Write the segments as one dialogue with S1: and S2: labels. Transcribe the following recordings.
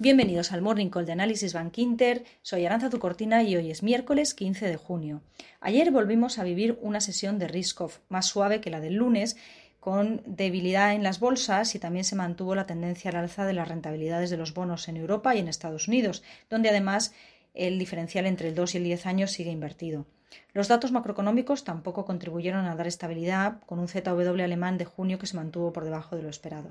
S1: Bienvenidos al Morning Call de Análisis Bank Inter. Soy Aranza Zucortina y hoy es miércoles 15 de junio. Ayer volvimos a vivir una sesión de risk-off más suave que la del lunes, con debilidad en las bolsas y también se mantuvo la tendencia al alza de las rentabilidades de los bonos en Europa y en Estados Unidos, donde además el diferencial entre el 2 y el 10 años sigue invertido. Los datos macroeconómicos tampoco contribuyeron a dar estabilidad, con un ZW alemán de junio que se mantuvo por debajo de lo esperado.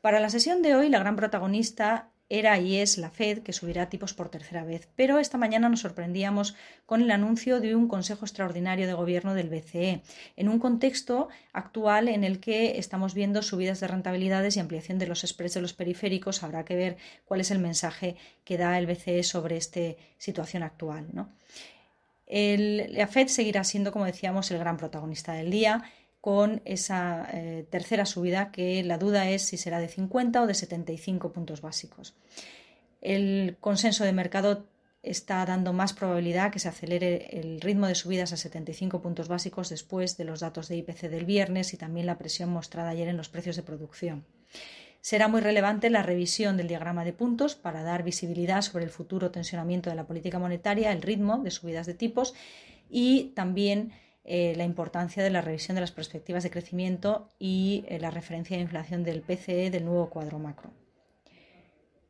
S1: Para la sesión de hoy, la gran protagonista era y es la Fed, que subirá tipos por tercera vez. Pero esta mañana nos sorprendíamos con el anuncio de un Consejo Extraordinario de Gobierno del BCE, en un contexto actual en el que estamos viendo subidas de rentabilidades y ampliación de los spreads de los periféricos. Habrá que ver cuál es el mensaje que da el BCE sobre esta situación actual. la Fed seguirá siendo, como decíamos, el gran protagonista del día con esa eh, tercera subida que la duda es si será de 50 o de 75 puntos básicos. El consenso de mercado está dando más probabilidad que se acelere el ritmo de subidas a 75 puntos básicos después de los datos de IPC del viernes y también la presión mostrada ayer en los precios de producción. Será muy relevante la revisión del diagrama de puntos para dar visibilidad sobre el futuro tensionamiento de la política monetaria, el ritmo de subidas de tipos y también eh, la importancia de la revisión de las perspectivas de crecimiento y eh, la referencia de inflación del PCE del nuevo cuadro macro.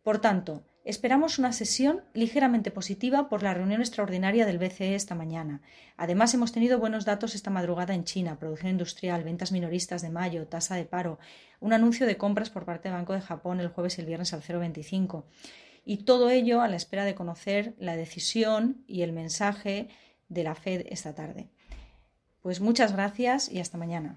S1: Por tanto, esperamos una sesión ligeramente positiva por la reunión extraordinaria del BCE esta mañana. Además, hemos tenido buenos datos esta madrugada en China, producción industrial, ventas minoristas de mayo, tasa de paro, un anuncio de compras por parte del Banco de Japón el jueves y el viernes al 0,25. Y todo ello a la espera de conocer la decisión y el mensaje de la Fed esta tarde. Pues muchas gracias y hasta mañana.